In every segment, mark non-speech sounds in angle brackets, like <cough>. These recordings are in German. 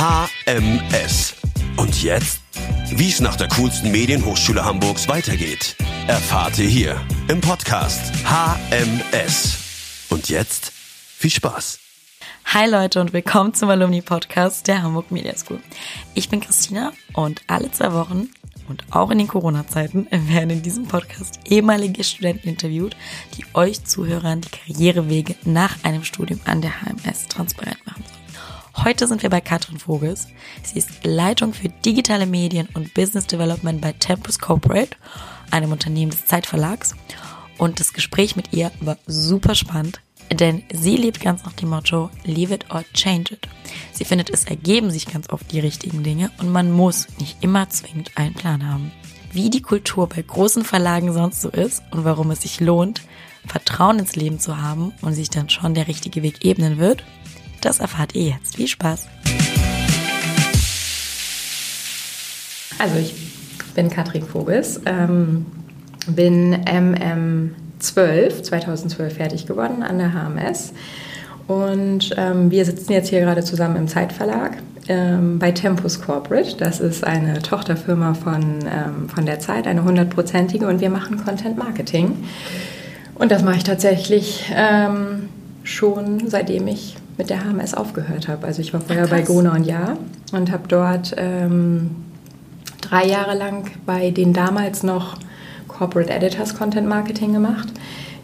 HMS. Und jetzt? Wie es nach der coolsten Medienhochschule Hamburgs weitergeht, erfahrt ihr hier im Podcast HMS. Und jetzt viel Spaß. Hi Leute und willkommen zum Alumni Podcast der Hamburg Media School. Ich bin Christina und alle zwei Wochen und auch in den Corona-Zeiten werden in diesem Podcast ehemalige Studenten interviewt, die euch Zuhörern die Karrierewege nach einem Studium an der HMS transparent machen sollen. Heute sind wir bei Katrin Vogels. Sie ist Leitung für digitale Medien und Business Development bei Tempus Corporate, einem Unternehmen des Zeitverlags. Und das Gespräch mit ihr war super spannend, denn sie lebt ganz nach dem Motto Leave it or change it. Sie findet, es ergeben sich ganz oft die richtigen Dinge und man muss nicht immer zwingend einen Plan haben. Wie die Kultur bei großen Verlagen sonst so ist und warum es sich lohnt, Vertrauen ins Leben zu haben und sich dann schon der richtige Weg ebnen wird, das erfahrt ihr jetzt. Viel Spaß! Also ich bin Katrin Vogels, ähm, bin MM 12, 2012 fertig geworden an der HMS. Und ähm, wir sitzen jetzt hier gerade zusammen im Zeitverlag ähm, bei Tempus Corporate. Das ist eine Tochterfirma von, ähm, von der Zeit, eine hundertprozentige. Und wir machen Content Marketing. Und das mache ich tatsächlich ähm, schon seitdem ich mit der HMS aufgehört habe. Also ich war vorher Ach, bei Gruner und Jahr und habe dort ähm, drei Jahre lang bei den damals noch Corporate Editors Content Marketing gemacht.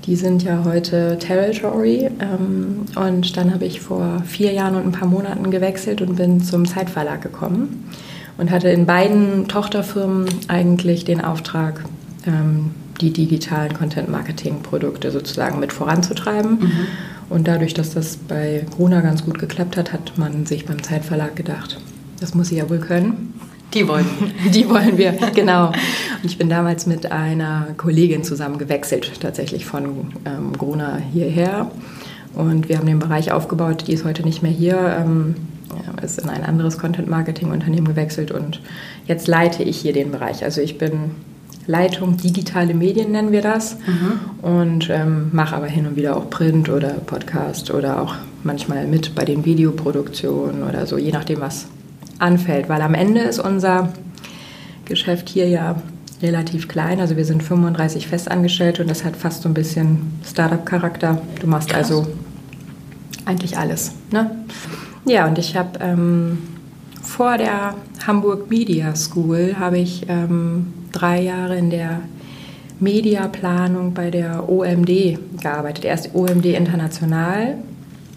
Die sind ja heute Territory. Ähm, und dann habe ich vor vier Jahren und ein paar Monaten gewechselt und bin zum Zeitverlag gekommen und hatte in beiden Tochterfirmen eigentlich den Auftrag, ähm, die digitalen Content-Marketing-Produkte sozusagen mit voranzutreiben. Mhm. Und dadurch, dass das bei Gruner ganz gut geklappt hat, hat man sich beim Zeitverlag gedacht, das muss sie ja wohl können. Die wollen wir. <laughs> Die wollen wir, genau. Und ich bin damals mit einer Kollegin zusammen gewechselt, tatsächlich von ähm, Gruner hierher. Und wir haben den Bereich aufgebaut, die ist heute nicht mehr hier, ähm, ist in ein anderes Content-Marketing-Unternehmen gewechselt und jetzt leite ich hier den Bereich. Also ich bin Leitung digitale Medien nennen wir das mhm. und ähm, mache aber hin und wieder auch Print oder Podcast oder auch manchmal mit bei den Videoproduktionen oder so, je nachdem, was anfällt, weil am Ende ist unser Geschäft hier ja relativ klein. Also wir sind 35 Festangestellte und das hat fast so ein bisschen Startup-Charakter. Du machst Krass. also eigentlich alles. Ne? Ja, und ich habe ähm, vor der Hamburg Media School habe ich ähm, drei Jahre in der Mediaplanung bei der OMD gearbeitet. Erst OMD International.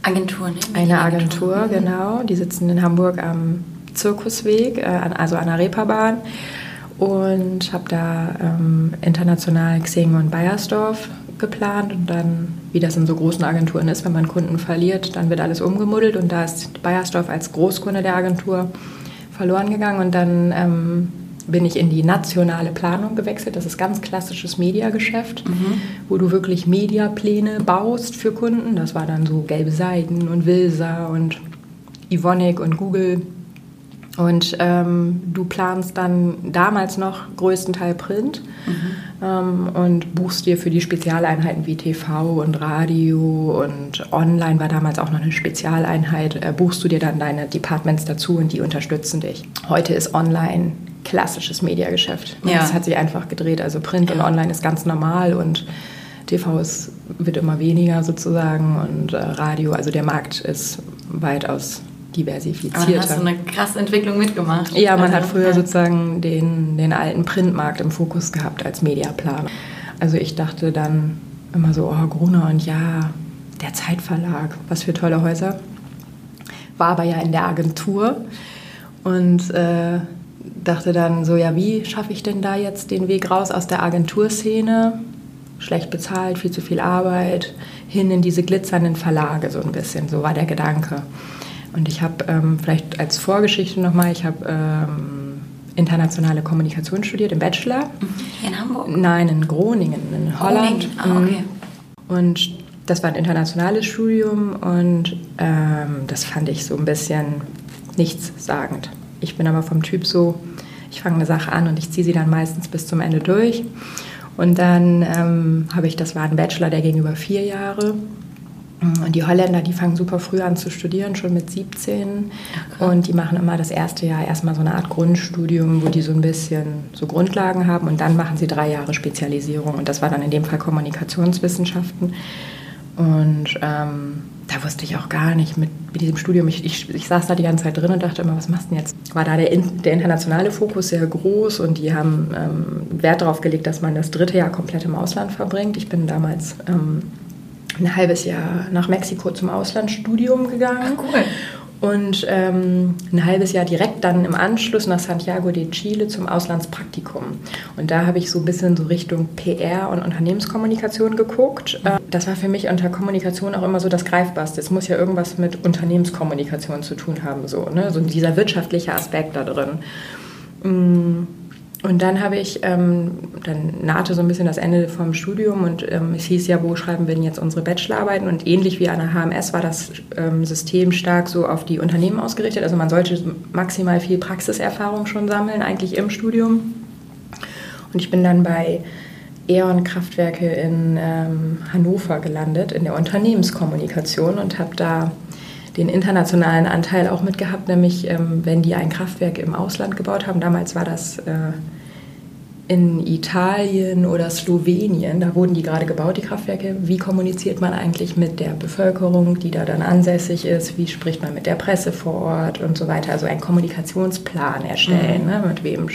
Agentur, ne? Eine Agentur, Agentur, genau. Die sitzen in Hamburg am Zirkusweg, äh, also an der Reeperbahn. Und habe da ähm, international Xing und Bayersdorf geplant und dann, wie das in so großen Agenturen ist, wenn man Kunden verliert, dann wird alles umgemuddelt und da ist Bayersdorf als Großkunde der Agentur verloren gegangen und dann ähm, bin ich in die nationale Planung gewechselt. Das ist ganz klassisches Mediageschäft, mhm. wo du wirklich Mediapläne baust für Kunden. Das war dann so Gelbe Seiden und Wilsa und Ivonic und Google und ähm, du planst dann damals noch größtenteils Print mhm. ähm, und buchst dir für die Spezialeinheiten wie TV und Radio und Online war damals auch noch eine Spezialeinheit, äh, buchst du dir dann deine Departments dazu und die unterstützen dich. Heute ist Online klassisches Mediageschäft. Ja. Das hat sich einfach gedreht. Also Print ja. und Online ist ganz normal und TV ist, wird immer weniger sozusagen und äh, Radio, also der Markt ist weitaus diversifizierter. Aber hast du eine krasse Entwicklung mitgemacht. Ja, man also, hat früher ja. sozusagen den, den alten Printmarkt im Fokus gehabt als Mediaplaner. Also ich dachte dann immer so, oh, Gruner und ja, der Zeitverlag, was für tolle Häuser. War aber ja in der Agentur und äh, dachte dann so, ja, wie schaffe ich denn da jetzt den Weg raus aus der Agenturszene? Schlecht bezahlt, viel zu viel Arbeit, hin in diese glitzernden Verlage so ein bisschen, so war der Gedanke. Und ich habe ähm, vielleicht als Vorgeschichte nochmal, ich habe ähm, internationale Kommunikation studiert im Bachelor. Mhm. In Hamburg? Nein, in Groningen, in Holland. Ah, okay. Mhm. Und das war ein internationales Studium und ähm, das fand ich so ein bisschen nichtssagend. Ich bin aber vom Typ so, ich fange eine Sache an und ich ziehe sie dann meistens bis zum Ende durch. Und dann ähm, habe ich, das war ein Bachelor, der ging über vier Jahre. Und die Holländer, die fangen super früh an zu studieren, schon mit 17. Ach, und die machen immer das erste Jahr erstmal so eine Art Grundstudium, wo die so ein bisschen so Grundlagen haben. Und dann machen sie drei Jahre Spezialisierung. Und das war dann in dem Fall Kommunikationswissenschaften. Und ähm, da wusste ich auch gar nicht mit, mit diesem Studium. Ich, ich, ich, saß da die ganze Zeit drin und dachte immer, was machst du denn jetzt? War da der, der internationale Fokus sehr groß und die haben ähm, Wert darauf gelegt, dass man das dritte Jahr komplett im Ausland verbringt. Ich bin damals ähm, ein halbes Jahr nach Mexiko zum Auslandsstudium gegangen. Ach, cool. Und ähm, ein halbes Jahr direkt dann im Anschluss nach Santiago de Chile zum Auslandspraktikum. Und da habe ich so ein bisschen so Richtung PR und Unternehmenskommunikation geguckt. Mhm. Das war für mich unter Kommunikation auch immer so das Greifbarste. Es muss ja irgendwas mit Unternehmenskommunikation zu tun haben, so, ne? so dieser wirtschaftliche Aspekt da drin. Mm. Und dann habe ich, ähm, dann nahte so ein bisschen das Ende vom Studium und ähm, es hieß ja, wo schreiben wir denn jetzt unsere Bachelorarbeiten? Und ähnlich wie an der HMS war das ähm, System stark so auf die Unternehmen ausgerichtet. Also man sollte maximal viel Praxiserfahrung schon sammeln, eigentlich im Studium. Und ich bin dann bei E.ON Kraftwerke in ähm, Hannover gelandet, in der Unternehmenskommunikation und habe da den internationalen Anteil auch mitgehabt, nämlich ähm, wenn die ein Kraftwerk im Ausland gebaut haben. Damals war das äh, in Italien oder Slowenien, da wurden die gerade gebaut, die Kraftwerke. Wie kommuniziert man eigentlich mit der Bevölkerung, die da dann ansässig ist? Wie spricht man mit der Presse vor Ort und so weiter? Also einen Kommunikationsplan erstellen, mhm. ne? mit wem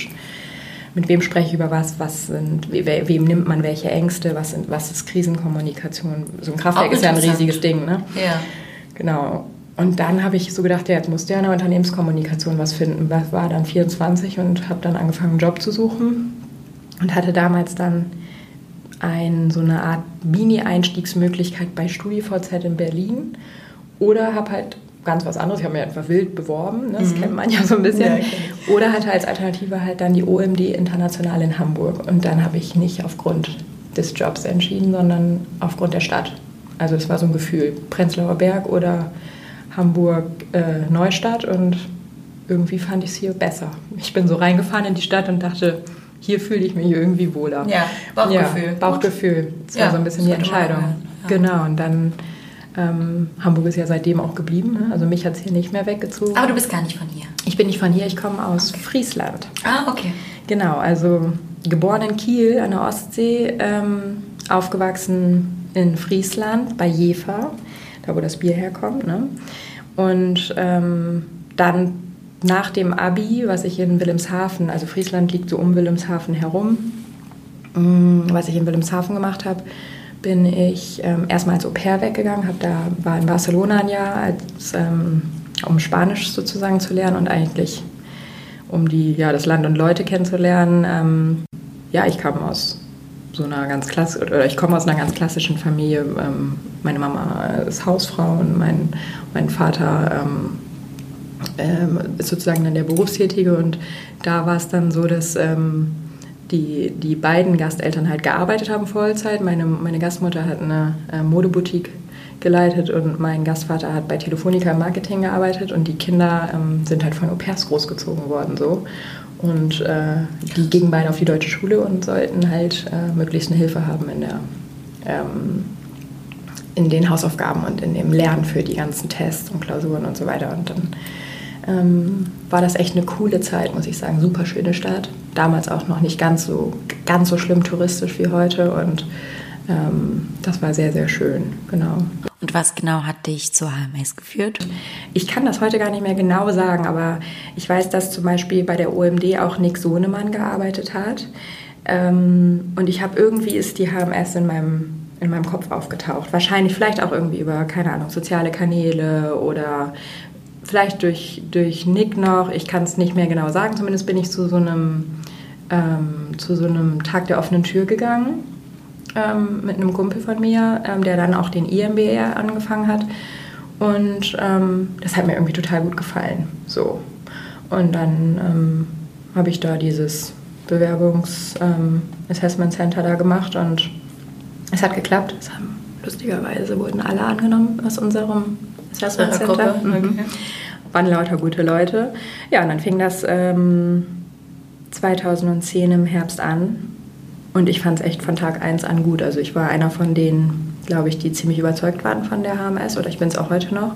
mit wem spreche ich über was, was sind, wem nimmt man welche Ängste, was, sind, was ist Krisenkommunikation. So ein Kraftwerk ist ja ein riesiges Ding. Ne? Ja. Genau. Und dann habe ich so gedacht, ja, jetzt musst du ja in der Unternehmenskommunikation was finden. Ich war dann 24 und habe dann angefangen, einen Job zu suchen und hatte damals dann ein, so eine Art Mini-Einstiegsmöglichkeit bei StudiVZ in Berlin oder habe halt ganz was anderes. Ich habe mir einfach wild beworben, ne? das mhm. kennt man ja so ein bisschen. Ja, okay. Oder hatte als Alternative halt dann die OMD International in Hamburg. Und dann habe ich nicht aufgrund des Jobs entschieden, sondern aufgrund der Stadt. Also es war so ein Gefühl, Prenzlauer Berg oder Hamburg äh, Neustadt und irgendwie fand ich es hier besser. Ich bin so reingefahren in die Stadt und dachte, hier fühle ich mich irgendwie wohler. Ja, Bauchgefühl. Ja, Bauchgefühl. Das ja, war so ein bisschen die Entscheidung. Ja. Genau, und dann ähm, Hamburg ist ja seitdem auch geblieben. Ne? Also mich hat es hier nicht mehr weggezogen. Aber du bist gar nicht von hier. Ich bin nicht von hier, ich komme aus okay. Friesland. Ah, okay. Genau, also geboren in Kiel an der Ostsee, ähm, aufgewachsen in Friesland bei Jever da wo das Bier herkommt. Ne? Und ähm, dann nach dem Abi, was ich in Wilhelmshaven, also Friesland liegt so um Wilhelmshaven herum, ähm, was ich in Wilhelmshaven gemacht habe, bin ich ähm, erstmal als Au pair weggegangen, habe da war in Barcelona ein Jahr, als, ähm, um Spanisch sozusagen zu lernen und eigentlich um die ja das Land und Leute kennenzulernen. Ähm, ja, ich kam aus so einer ganz klassischen, oder ich komme aus einer ganz klassischen Familie. Ähm, meine Mama ist Hausfrau und mein, mein Vater ähm, ähm, ist sozusagen dann der Berufstätige und da war es dann so, dass die, die beiden Gasteltern halt gearbeitet haben Vollzeit. Meine, meine Gastmutter hat eine äh, Modeboutique geleitet und mein Gastvater hat bei Telefonica im Marketing gearbeitet und die Kinder ähm, sind halt von Au pairs großgezogen worden so. Und äh, die gingen beide auf die deutsche Schule und sollten halt äh, möglichst eine Hilfe haben in, der, ähm, in den Hausaufgaben und in dem Lernen für die ganzen Tests und Klausuren und so weiter. Und dann ähm, war das echt eine coole Zeit, muss ich sagen. Super schöne Stadt. Damals auch noch nicht ganz so, ganz so schlimm touristisch wie heute. Und ähm, das war sehr, sehr schön, genau. Und was genau hat dich zur HMS geführt? Ich kann das heute gar nicht mehr genau sagen, aber ich weiß, dass zum Beispiel bei der OMD auch Nick Sohnemann gearbeitet hat. Ähm, und ich habe irgendwie ist die HMS in meinem in meinem Kopf aufgetaucht. Wahrscheinlich vielleicht auch irgendwie über, keine Ahnung, soziale Kanäle oder vielleicht durch, durch Nick noch. Ich kann es nicht mehr genau sagen. Zumindest bin ich zu so einem, ähm, zu so einem Tag der offenen Tür gegangen ähm, mit einem Kumpel von mir, ähm, der dann auch den IMBR angefangen hat. Und ähm, das hat mir irgendwie total gut gefallen. So. Und dann ähm, habe ich da dieses Bewerbungs-Assessment ähm, Center da gemacht und es hat geklappt. Es haben lustigerweise wurden alle angenommen aus unserem Assessment Center. Mhm. Okay. Waren lauter gute Leute. Ja, und dann fing das 2010 ähm, im Herbst an und ich fand es echt von Tag 1 an gut. Also ich war einer von den glaube ich, die ziemlich überzeugt waren von der HMS oder ich bin es auch heute noch.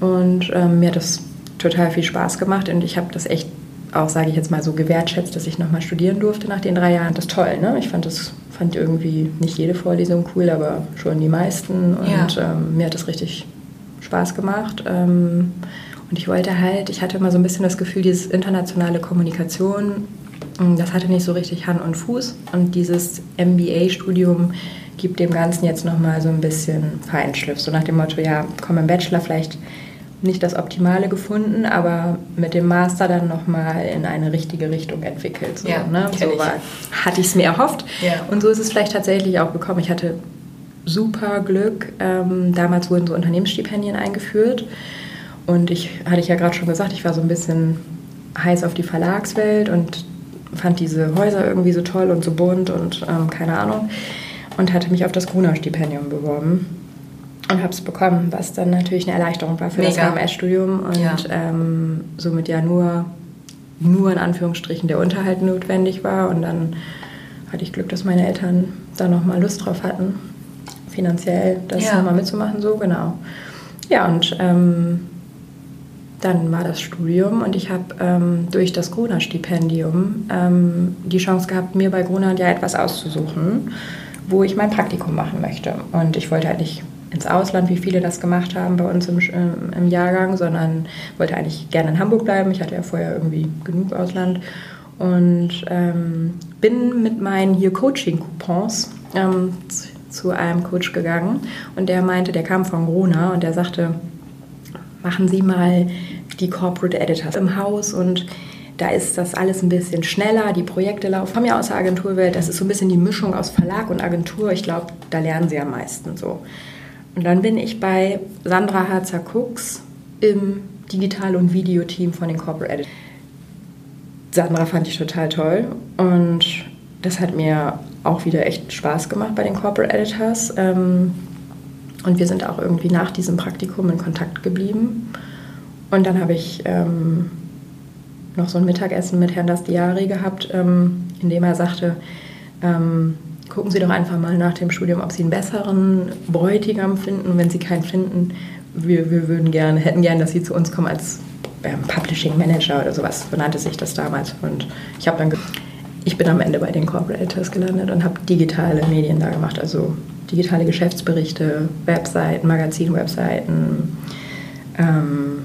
Und ähm, mir hat das total viel Spaß gemacht und ich habe das echt auch, sage ich jetzt mal so, gewertschätzt, dass ich nochmal studieren durfte nach den drei Jahren. Das ist toll, ne? Ich fand das fand irgendwie nicht jede Vorlesung cool, aber schon die meisten und ja. ähm, mir hat das richtig Spaß gemacht. Ähm, und ich wollte halt, ich hatte immer so ein bisschen das Gefühl, dieses internationale Kommunikation, mm, das hatte nicht so richtig Hand und Fuß. Und dieses MBA-Studium gibt dem Ganzen jetzt nochmal so ein bisschen Feinschliff. So nach dem Motto, ja, komm im Bachelor vielleicht nicht das Optimale gefunden, aber mit dem Master dann nochmal in eine richtige Richtung entwickelt. So, ja, ne? so war, hatte ich es mir erhofft. Ja. Und so ist es vielleicht tatsächlich auch gekommen. Ich hatte super Glück. Ähm, damals wurden so Unternehmensstipendien eingeführt. Und ich hatte ich ja gerade schon gesagt, ich war so ein bisschen heiß auf die Verlagswelt und fand diese Häuser irgendwie so toll und so bunt und ähm, keine Ahnung. Und hatte mich auf das Gruner-Stipendium beworben und habe es bekommen, was dann natürlich eine Erleichterung war für Mega. das HMS-Studium und ja. ähm, somit ja nur, nur in Anführungsstrichen der Unterhalt notwendig war. Und dann hatte ich Glück, dass meine Eltern da nochmal Lust drauf hatten, finanziell das ja. nochmal mitzumachen, so genau. Ja, und ähm, dann war das Studium und ich habe ähm, durch das Gruner-Stipendium ähm, die Chance gehabt, mir bei Gruner ja etwas auszusuchen, wo ich mein Praktikum machen möchte. Und ich wollte halt nicht ins Ausland, wie viele das gemacht haben bei uns im, äh, im Jahrgang, sondern wollte eigentlich gerne in Hamburg bleiben. Ich hatte ja vorher irgendwie genug Ausland und ähm, bin mit meinen hier Coaching-Coupons ähm, zu, zu einem Coach gegangen und der meinte, der kam von Grona und der sagte, machen Sie mal die Corporate Editors im Haus und da ist das alles ein bisschen schneller, die Projekte laufen. Ich komme ja aus der Agenturwelt, das ist so ein bisschen die Mischung aus Verlag und Agentur. Ich glaube, da lernen sie am meisten so. Und dann bin ich bei Sandra Harzer-Cooks im Digital- und Videoteam von den Corporate Editors. Sandra fand ich total toll und das hat mir auch wieder echt Spaß gemacht bei den Corporate Editors. Ähm, und wir sind auch irgendwie nach diesem Praktikum in Kontakt geblieben. Und dann habe ich ähm, noch so ein Mittagessen mit Herrn Dastiari gehabt, ähm, in dem er sagte, ähm, gucken Sie doch einfach mal nach dem Studium, ob Sie einen besseren Bräutigam finden. Und wenn Sie keinen finden, wir, wir würden gerne, hätten gerne, dass Sie zu uns kommen als ähm, Publishing Manager oder sowas, so nannte sich das damals. Und ich habe dann, ich bin am Ende bei den Corporate Editors gelandet und habe digitale Medien da gemacht, also digitale Geschäftsberichte, Webseiten, Magazin-Webseiten, ähm,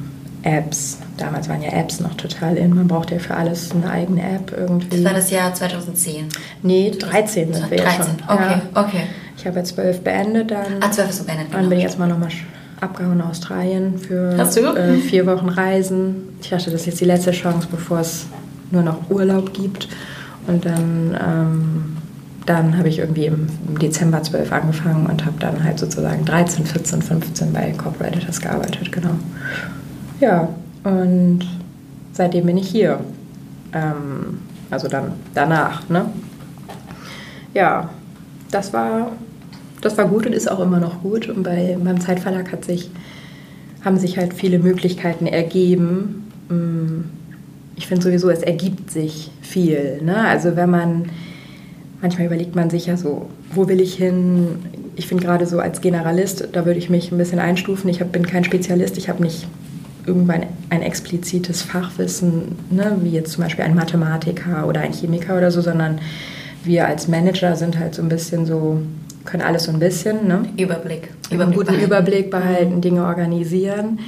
Apps. Damals waren ja Apps noch total in. Man braucht ja für alles eine eigene App irgendwie. Das war das Jahr 2010? Nee, 13 sind wir 13. ja schon. Okay, ja. okay. Ich habe jetzt 12 beendet dann. Ah, 12 ist so beendet. Dann genau. bin ich jetzt mal nochmal abgehauen in Australien für äh, vier Wochen Reisen. Ich dachte, das ist jetzt die letzte Chance, bevor es nur noch Urlaub gibt. Und dann ähm, dann habe ich irgendwie im Dezember 12 angefangen und habe dann halt sozusagen 13, 14, 15 bei Corporate Editors gearbeitet, genau. Ja, und seitdem bin ich hier. Ähm, also dann danach, ne? Ja, das war, das war gut und ist auch immer noch gut. Und bei, beim Zeitverlag hat sich, haben sich halt viele Möglichkeiten ergeben. Mm, ich finde sowieso, es ergibt sich viel. Ne? Also wenn man manchmal überlegt man sich ja so, wo will ich hin? Ich finde gerade so als Generalist, da würde ich mich ein bisschen einstufen. Ich hab, bin kein Spezialist, ich habe nicht irgendwann ein explizites Fachwissen, ne, wie jetzt zum Beispiel ein Mathematiker oder ein Chemiker oder so, sondern wir als Manager sind halt so ein bisschen so, können alles so ein bisschen. Ne? Überblick. Überblick einen guten behalten. Überblick behalten, Dinge organisieren.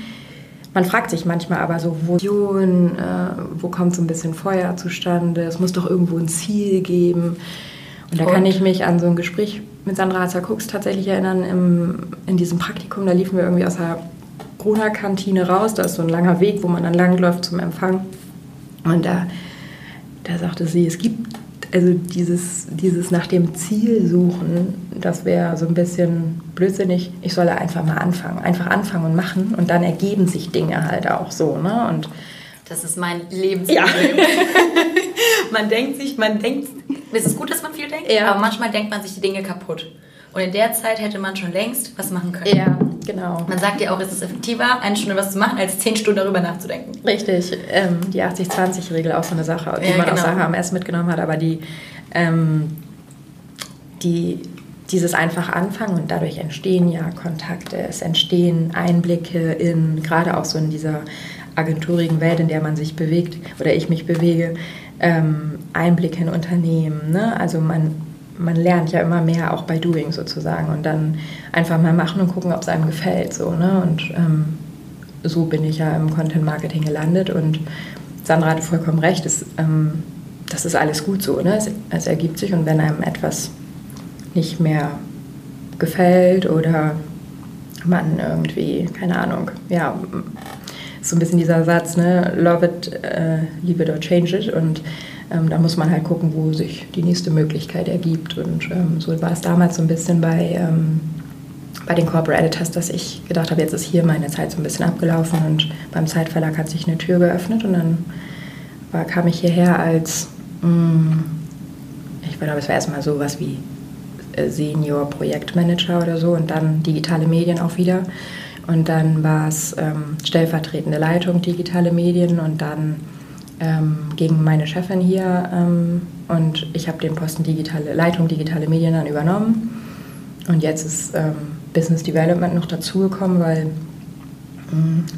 Man fragt sich manchmal aber so, wo, äh, wo kommt so ein bisschen Feuer zustande? Es muss doch irgendwo ein Ziel geben. Und da und? kann ich mich an so ein Gespräch mit Sandra Hatzer-Cooks tatsächlich erinnern, im, in diesem Praktikum. Da liefen wir irgendwie aus der Corona-Kantine raus. Da ist so ein langer Weg, wo man dann langläuft zum Empfang. Und da, da sagte sie, es gibt also dieses, dieses nach dem Ziel suchen, das wäre so ein bisschen blödsinnig. Ich solle einfach mal anfangen. Einfach anfangen und machen und dann ergeben sich Dinge halt auch so. Ne? Und das ist mein Lebensproblem. Ja. <laughs> <laughs> man denkt sich, man denkt, es ist gut, dass man viel denkt, ja. aber manchmal denkt man sich die Dinge kaputt. Und in der Zeit hätte man schon längst was machen können. Ja, genau. Man sagt ja auch, es ist effektiver, eine Stunde was zu machen, als zehn Stunden darüber nachzudenken. Richtig. Ähm, die 80-20-Regel auch so eine Sache, die ja, man genau. aus der HMS mitgenommen hat, aber die, ähm, die dieses einfach anfangen und dadurch entstehen ja Kontakte, es entstehen Einblicke in, gerade auch so in dieser agenturigen Welt, in der man sich bewegt oder ich mich bewege, ähm, Einblicke in Unternehmen. Ne? Also man, man lernt ja immer mehr auch bei Doing sozusagen und dann einfach mal machen und gucken, ob es einem gefällt. So, ne? Und ähm, so bin ich ja im Content Marketing gelandet und Sandra hatte vollkommen recht, es, ähm, das ist alles gut so. Ne? Es, es ergibt sich und wenn einem etwas nicht mehr gefällt oder man irgendwie, keine Ahnung, ja, so ein bisschen dieser Satz, ne, love it, äh, leave it or change it und ähm, da muss man halt gucken, wo sich die nächste Möglichkeit ergibt und ähm, so war es damals so ein bisschen bei, ähm, bei den Corporate Editors, dass ich gedacht habe, jetzt ist hier meine Zeit so ein bisschen abgelaufen und beim Zeitverlag hat sich eine Tür geöffnet und dann war, kam ich hierher als, mh, mm, ich glaube, es war erstmal sowas wie äh, Senior Projektmanager oder so und dann digitale Medien auch wieder. Und dann war es ähm, stellvertretende Leitung digitale Medien und dann ähm, gegen meine Chefin hier ähm, und ich habe den Posten digitale Leitung digitale Medien dann übernommen. Und jetzt ist ähm, Business Development noch dazugekommen, weil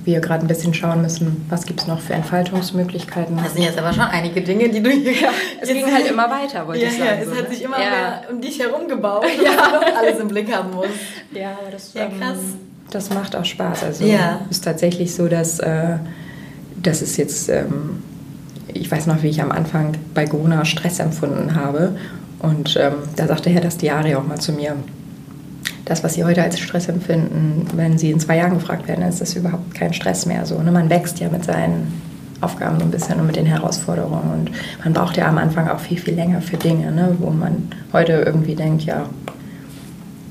wir gerade ein bisschen schauen müssen, was gibt es noch für Entfaltungsmöglichkeiten. Das sind jetzt aber schon einige Dinge, die du hier... Ja, <laughs> es ging halt immer weiter, wollte ja, ich sagen. Ja, es so, hat ne? sich immer ja. mehr um dich herum gebaut, <laughs> ja. alles im Blick haben muss. Ja, aber das, ja, krass. Ähm, das macht auch Spaß. Also ja. es ist tatsächlich so, dass, äh, dass es jetzt... Ähm, ich weiß noch, wie ich am Anfang bei Gona Stress empfunden habe. Und ähm, da sagte Herr das Diari auch mal zu mir, das, was Sie heute als Stress empfinden, wenn Sie in zwei Jahren gefragt werden, ist das überhaupt kein Stress mehr. So, ne? Man wächst ja mit seinen Aufgaben so ein bisschen und mit den Herausforderungen. Und man braucht ja am Anfang auch viel, viel länger für Dinge, ne? wo man heute irgendwie denkt, ja,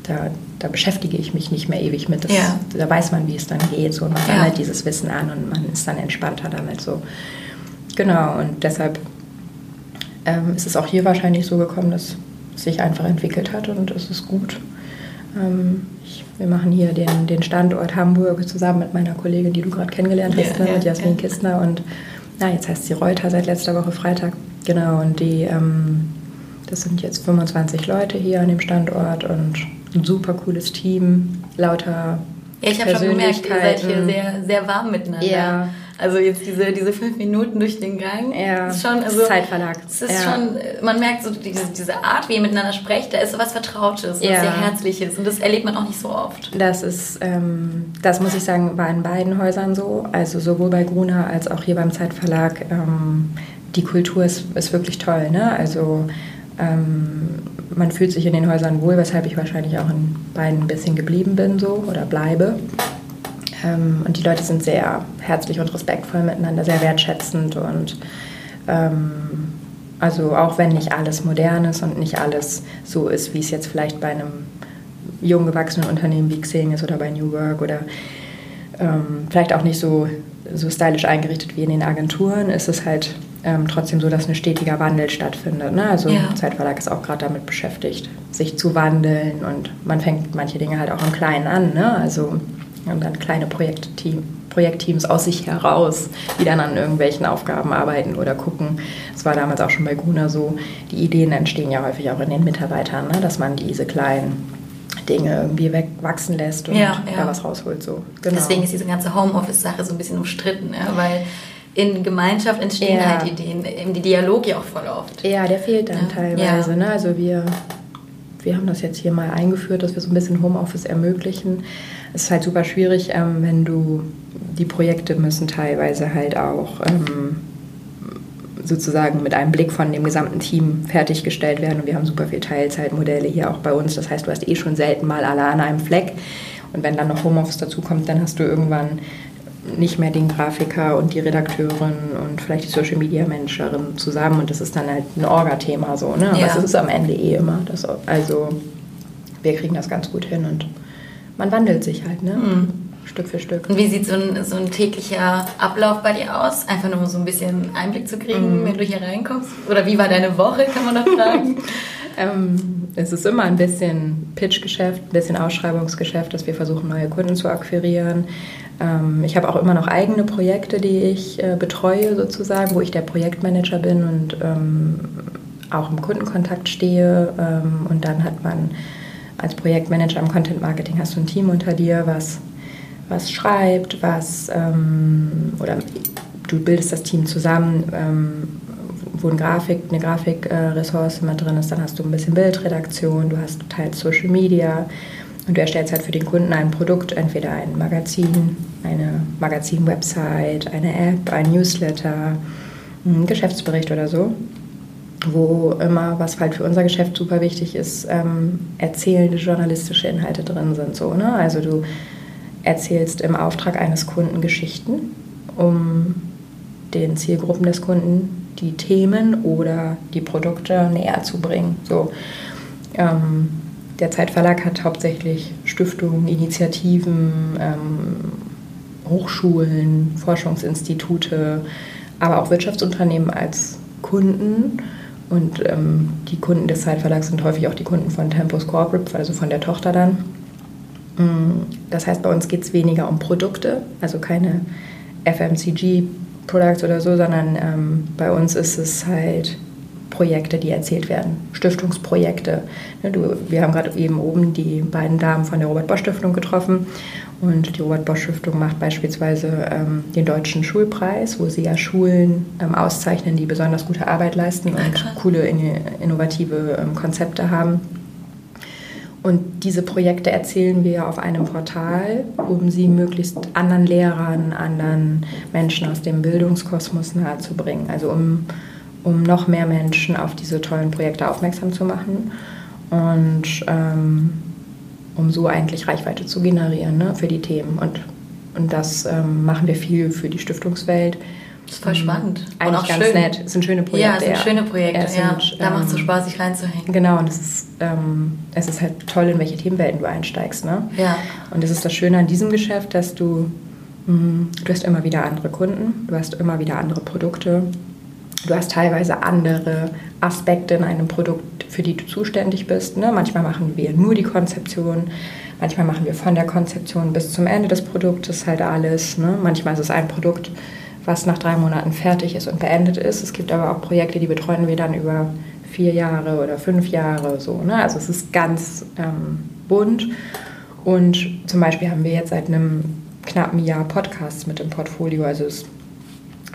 da, da beschäftige ich mich nicht mehr ewig mit. Das, ja. Da weiß man, wie es dann geht. So, und man sammelt ja. dieses Wissen an und man ist dann entspannter damit. So. Genau, und deshalb ähm, ist es auch hier wahrscheinlich so gekommen, dass es sich einfach entwickelt hat und es ist gut. Ähm, ich, wir machen hier den, den Standort Hamburg zusammen mit meiner Kollegin, die du gerade kennengelernt hast, ja, ne, mit Jasmin ja. Kistner. Und na, jetzt heißt sie Reuter seit letzter Woche Freitag. Genau, und die, ähm, das sind jetzt 25 Leute hier an dem Standort und ein super cooles Team, lauter ja, ich habe schon gemerkt, ihr seid hier sehr, sehr warm miteinander. Ja. Also jetzt diese, diese fünf Minuten durch den Gang. Ja, ist schon, also, Zeitverlag. Es ist ja. schon, man merkt so diese, diese Art, wie ihr miteinander sprecht, da ist so was Vertrautes, ja. sehr Herzliches und das erlebt man auch nicht so oft. Das ist, ähm, das muss ich sagen, war in beiden Häusern so, also sowohl bei Gruner als auch hier beim Zeitverlag. Ähm, die Kultur ist, ist wirklich toll, ne? Also ähm, man fühlt sich in den Häusern wohl, weshalb ich wahrscheinlich auch in beiden ein bisschen geblieben bin so oder bleibe. Ähm, und die Leute sind sehr herzlich und respektvoll miteinander, sehr wertschätzend und ähm, also auch wenn nicht alles modern ist und nicht alles so ist, wie es jetzt vielleicht bei einem jung gewachsenen Unternehmen wie Xing ist oder bei New Work oder ähm, vielleicht auch nicht so, so stylisch eingerichtet wie in den Agenturen, ist es halt ähm, trotzdem so, dass ein stetiger Wandel stattfindet. Ne? Also ja. Zeitverlag ist auch gerade damit beschäftigt, sich zu wandeln und man fängt manche Dinge halt auch im Kleinen an. Ne? Also und dann kleine Projektteam, Projektteams aus sich heraus, die dann an irgendwelchen Aufgaben arbeiten oder gucken. Das war damals auch schon bei Guna so. Die Ideen entstehen ja häufig auch in den Mitarbeitern, ne? dass man diese kleinen Dinge irgendwie wegwachsen lässt und ja, ja. da was rausholt. So. Genau. Deswegen ist diese ganze Homeoffice-Sache so ein bisschen umstritten, ja? weil in Gemeinschaft entstehen ja. halt Ideen, im Dialog ja auch voll oft. Ja, der fehlt dann teilweise. Ne? Also wir, wir haben das jetzt hier mal eingeführt, dass wir so ein bisschen Homeoffice ermöglichen. Es ist halt super schwierig, ähm, wenn du die Projekte müssen teilweise halt auch ähm, sozusagen mit einem Blick von dem gesamten Team fertiggestellt werden. Und wir haben super viele Teilzeitmodelle hier auch bei uns. Das heißt, du hast eh schon selten mal alle an einem Fleck. Und wenn dann noch Homeoffice dazu kommt, dann hast du irgendwann nicht mehr den Grafiker und die Redakteurin und vielleicht die Social Media Managerin zusammen und das ist dann halt ein Orga-Thema so, ne? Aber ja. es ist am Ende eh immer. Das, also wir kriegen das ganz gut hin und man wandelt sich halt, ne? Mhm. Stück für Stück. Und wie sieht so ein, so ein täglicher Ablauf bei dir aus? Einfach nur um so ein bisschen Einblick zu kriegen, mhm. wenn du hier reinkommst? Oder wie war deine Woche, kann man noch fragen? <laughs> ähm, es ist immer ein bisschen Pitchgeschäft, ein bisschen Ausschreibungsgeschäft, dass wir versuchen, neue Kunden zu akquirieren. Ähm, ich habe auch immer noch eigene Projekte, die ich äh, betreue, sozusagen, wo ich der Projektmanager bin und ähm, auch im Kundenkontakt stehe. Ähm, und dann hat man als Projektmanager im Content Marketing hast du ein Team unter dir, was, was schreibt, was ähm, oder du bildest das Team zusammen, ähm, wo ein Grafik, eine Grafikressource mit drin ist, dann hast du ein bisschen Bildredaktion, du hast teils Social Media und du erstellst halt für den Kunden ein Produkt, entweder ein Magazin, eine Magazin-Website, eine App, ein Newsletter, einen Geschäftsbericht oder so wo immer, was halt für unser Geschäft super wichtig ist, ähm, erzählende journalistische Inhalte drin sind. So, ne? Also du erzählst im Auftrag eines Kunden Geschichten, um den Zielgruppen des Kunden die Themen oder die Produkte näher zu bringen. So, ähm, der Zeitverlag hat hauptsächlich Stiftungen, Initiativen, ähm, Hochschulen, Forschungsinstitute, aber auch Wirtschaftsunternehmen als Kunden und ähm, die Kunden des Zeitverlags sind häufig auch die Kunden von Tempus Corporate, also von der Tochter dann. Mm, das heißt, bei uns geht es weniger um Produkte, also keine FMCG-Products oder so, sondern ähm, bei uns ist es halt Projekte, die erzählt werden, Stiftungsprojekte. Ne, du, wir haben gerade eben oben die beiden Damen von der Robert Bosch Stiftung getroffen und die Robert Bosch Stiftung macht beispielsweise ähm, den Deutschen Schulpreis, wo sie ja Schulen ähm, auszeichnen, die besonders gute Arbeit leisten und Krass. coole, innovative ähm, Konzepte haben. Und diese Projekte erzählen wir auf einem Portal, um sie möglichst anderen Lehrern, anderen Menschen aus dem Bildungskosmos nahezubringen. Also um um noch mehr Menschen auf diese tollen Projekte aufmerksam zu machen und ähm, um so eigentlich Reichweite zu generieren ne, für die Themen. Und, und das ähm, machen wir viel für die Stiftungswelt. Das ist voll spannend. Eigentlich und auch ganz schön. nett. Es sind schöne Projekte. Ja, es sind schöne Projekte. Ja, sind, da macht es so ähm, Spaß, sich reinzuhängen. Genau, und es ist, ähm, es ist halt toll, in welche Themenwelten du einsteigst. Ne? Ja. Und es ist das Schöne an diesem Geschäft, dass du, mh, du hast immer wieder andere Kunden, du hast immer wieder andere Produkte Du hast teilweise andere Aspekte in einem Produkt, für die du zuständig bist. Ne? Manchmal machen wir nur die Konzeption, manchmal machen wir von der Konzeption bis zum Ende des Produktes halt alles. Ne? Manchmal ist es ein Produkt, was nach drei Monaten fertig ist und beendet ist. Es gibt aber auch Projekte, die betreuen wir dann über vier Jahre oder fünf Jahre so. Ne? Also es ist ganz ähm, bunt. Und zum Beispiel haben wir jetzt seit einem knappen Jahr Podcasts mit im Portfolio. Also es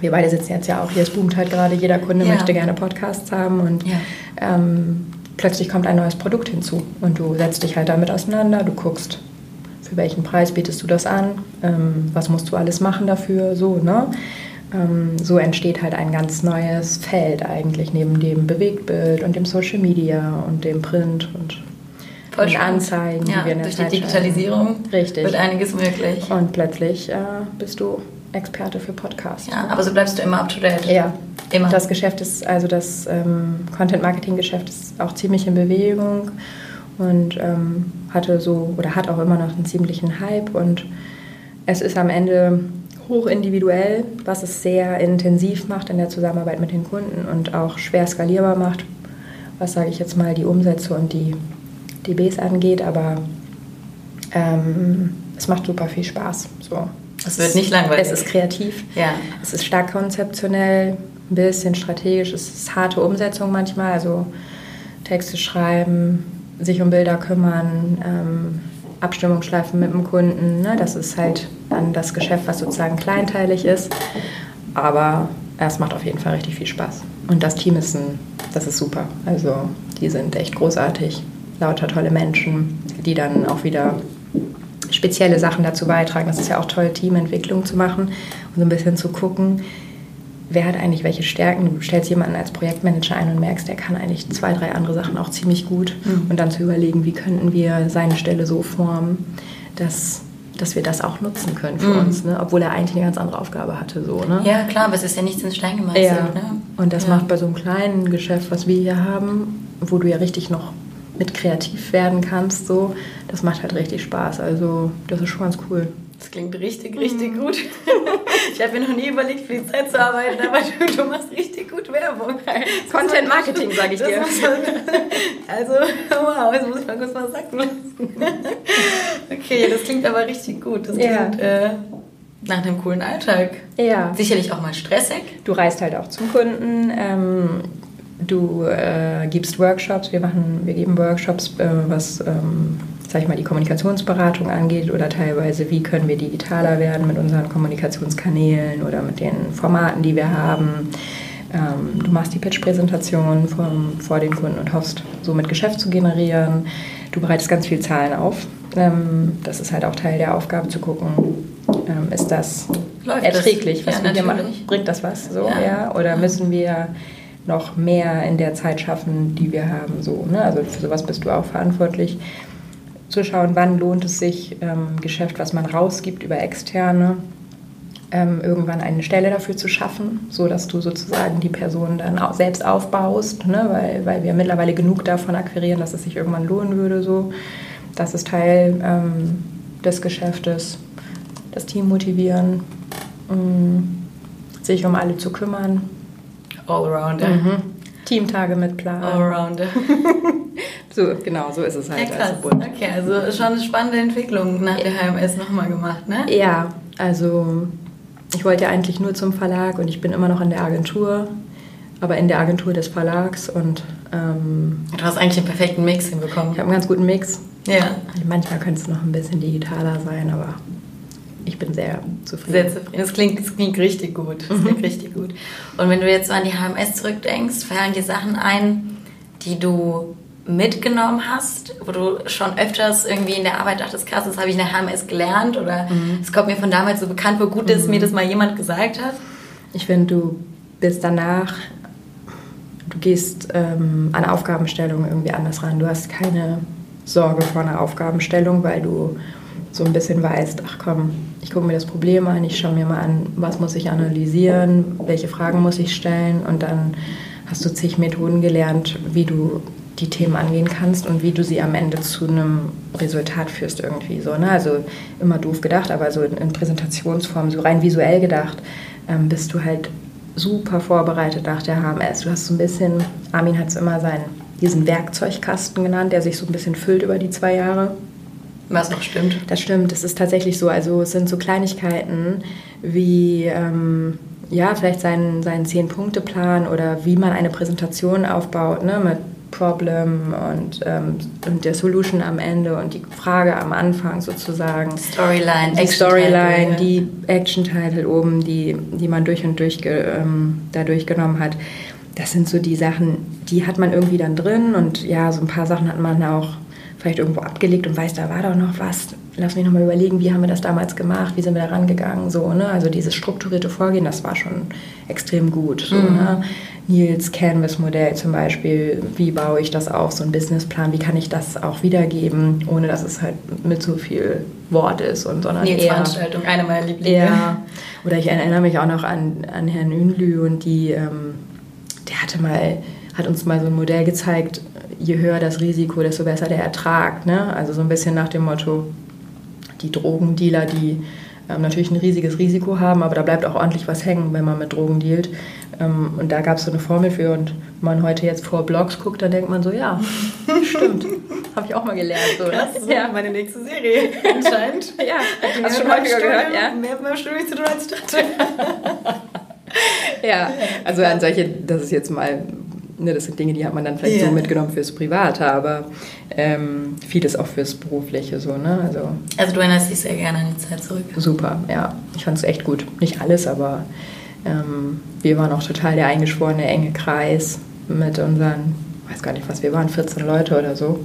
wir beide sitzen jetzt ja auch hier, es boomt halt gerade, jeder Kunde ja. möchte gerne Podcasts haben und ja. ähm, plötzlich kommt ein neues Produkt hinzu und du setzt dich halt damit auseinander, du guckst, für welchen Preis bietest du das an, ähm, was musst du alles machen dafür, so, ne? Ähm, so entsteht halt ein ganz neues Feld eigentlich neben dem Bewegtbild und dem Social Media und dem Print und Voll und Anzeigen, ja, die wir in der durch Zeit die Digitalisierung Richtig. wird einiges möglich. Und plötzlich äh, bist du Experte für Podcasts. Ja, aber so bleibst du immer up to date. Ja, immer. Das Geschäft ist, also das ähm, Content-Marketing-Geschäft ist auch ziemlich in Bewegung und ähm, hatte so oder hat auch immer noch einen ziemlichen Hype und es ist am Ende hoch individuell, was es sehr intensiv macht in der Zusammenarbeit mit den Kunden und auch schwer skalierbar macht, was sage ich jetzt mal die Umsätze und die DBs angeht, aber ähm, es macht super viel Spaß. So. Es wird nicht langweilig. Es ist kreativ. Ja. Es ist stark konzeptionell, ein bisschen strategisch. Es ist harte Umsetzung manchmal. Also Texte schreiben, sich um Bilder kümmern, ähm, Abstimmungsschleifen mit dem Kunden. Ne? Das ist halt dann das Geschäft, was sozusagen kleinteilig ist. Aber es macht auf jeden Fall richtig viel Spaß. Und das Team ist ein, das ist super. Also die sind echt großartig. Lauter tolle Menschen, die dann auch wieder spezielle Sachen dazu beitragen. Das ist ja auch toll, Teamentwicklung zu machen und so ein bisschen zu gucken, wer hat eigentlich welche Stärken. Du stellst jemanden als Projektmanager ein und merkst, der kann eigentlich zwei, drei andere Sachen auch ziemlich gut. Mhm. Und dann zu überlegen, wie könnten wir seine Stelle so formen, dass dass wir das auch nutzen können für mhm. uns, ne? obwohl er eigentlich eine ganz andere Aufgabe hatte. So, ne? Ja, klar, aber es ist ja nichts ins Stein gemeißelt. Ja. Ne? Und das ja. macht bei so einem kleinen Geschäft, was wir hier haben, wo du ja richtig noch mit kreativ werden kannst, so, das macht halt richtig Spaß. Also das ist schon ganz cool. Das klingt richtig, richtig mhm. gut. <laughs> Ich habe mir noch nie überlegt, für die Zeit zu arbeiten, aber du, du machst richtig gut Werbung. Content Marketing, sage ich dir. also, wow, jetzt muss ich mal kurz was sagen <laughs> Okay, das klingt aber richtig gut. Das klingt ja. äh, nach einem coolen Alltag. Ja. Sicherlich auch mal stressig. Du reist halt auch zum Kunden. Ähm, du äh, gibst Workshops, wir, machen, wir geben Workshops, äh, was ähm, sag ich mal, die Kommunikationsberatung angeht oder teilweise, wie können wir digitaler werden mit unseren Kommunikationskanälen oder mit den Formaten, die wir haben. Ähm, du machst die Pitch-Präsentation vor den Kunden und hoffst, somit Geschäft zu generieren. Du bereitest ganz viel Zahlen auf. Ähm, das ist halt auch Teil der Aufgabe zu gucken, ähm, ist das Läuft erträglich, das? was ja, wir hier machen? Bringt das was? So, ja. ja? Oder müssen wir noch mehr in der Zeit schaffen, die wir haben? So, ne? Also für sowas bist du auch verantwortlich. Zu schauen, wann lohnt es sich, ähm, Geschäft, was man rausgibt über Externe, ähm, irgendwann eine Stelle dafür zu schaffen, so dass du sozusagen die Person dann auch selbst aufbaust, ne? weil, weil wir mittlerweile genug davon akquirieren, dass es sich irgendwann lohnen würde. So. Das ist Teil ähm, des Geschäftes. Das Team motivieren, ähm, sich um alle zu kümmern. Allrounder. Mhm. Teamtage mit Plan. Allrounder. <laughs> so, genau, so ist es halt. Ja, krass. Also okay, also schon eine spannende Entwicklung nach der HMS nochmal gemacht, ne? Ja, also ich wollte ja eigentlich nur zum Verlag und ich bin immer noch in der Agentur, aber in der Agentur des Verlags und ähm, du hast eigentlich einen perfekten Mix hinbekommen. Ich habe einen ganz guten Mix. Ja. Manchmal könnte es noch ein bisschen digitaler sein, aber ich bin sehr zufrieden. Sehr zufrieden. Das klingt, das klingt richtig gut. Das klingt mhm. richtig gut. Und wenn du jetzt so an die HMS zurückdenkst, fallen dir Sachen ein, die du mitgenommen hast, wo du schon öfters irgendwie in der Arbeit dachtest, krass, das habe ich in der HMS gelernt oder mhm. es mhm. kommt mir von damals so bekannt vor, gut, dass mhm. mir das mal jemand gesagt hat? Ich finde, du bist danach, du gehst ähm, an Aufgabenstellungen irgendwie anders ran. Du hast keine Sorge vor einer Aufgabenstellung, weil du so ein bisschen weißt, ach komm, ich gucke mir das Problem an, ich schaue mir mal an, was muss ich analysieren, welche Fragen muss ich stellen und dann hast du zig Methoden gelernt, wie du die Themen angehen kannst und wie du sie am Ende zu einem Resultat führst irgendwie so. Ne? Also immer doof gedacht, aber so in, in Präsentationsform, so rein visuell gedacht, ähm, bist du halt super vorbereitet nach der HMS. Du hast so ein bisschen, Armin hat es immer seinen, diesen Werkzeugkasten genannt, der sich so ein bisschen füllt über die zwei Jahre. Was auch stimmt. Das stimmt, das ist tatsächlich so. Also es sind so Kleinigkeiten wie... Ähm, ja, vielleicht seinen, seinen Zehn-Punkte-Plan oder wie man eine Präsentation aufbaut, ne, mit Problem und, ähm, und der Solution am Ende und die Frage am Anfang sozusagen. Storyline, die Storyline, die Action-Title oben, die, die man durch und durch ähm, da durchgenommen hat. Das sind so die Sachen, die hat man irgendwie dann drin und ja, so ein paar Sachen hat man auch vielleicht irgendwo abgelegt und weiß, da war doch noch was. Lass mich nochmal überlegen, wie haben wir das damals gemacht, wie sind wir da rangegangen, so, ne? Also dieses strukturierte Vorgehen, das war schon extrem gut. So, mhm. ne? Nils Canvas-Modell zum Beispiel, wie baue ich das auf, so ein Businessplan, wie kann ich das auch wiedergeben, ohne dass es halt mit so viel Wort ist und sondern Nils eher, Veranstaltung, eine meiner Lieblinge. Ja, oder ich erinnere mich auch noch an, an Herrn Ünlü und die, ähm, der hatte mal, hat uns mal so ein Modell gezeigt, je höher das Risiko, desto besser der Ertrag. Ne? Also so ein bisschen nach dem Motto, die Drogendealer, die ähm, natürlich ein riesiges Risiko haben, aber da bleibt auch ordentlich was hängen, wenn man mit Drogen dealt. Ähm, und da gab es so eine Formel für und wenn man heute jetzt vor Blogs guckt, dann denkt man so, ja, <laughs> stimmt. Habe ich auch mal gelernt. So, ne? Krass, ja. meine nächste Serie anscheinend. <laughs> ja, hast du schon häufiger gehört? Ja? Mehr mit meinem Studium zu tun als dachte. <laughs> ja, also an solche, das ist jetzt mal Ne, das sind Dinge, die hat man dann vielleicht yeah. so mitgenommen fürs Private, aber ähm, vieles auch fürs Berufliche. So, ne? also, also du erinnerst dich sehr gerne an die Zeit zurück. Super, ja. Ich fand es echt gut. Nicht alles, aber ähm, wir waren auch total der eingeschworene enge Kreis mit unseren, weiß gar nicht was, wir waren 14 Leute oder so.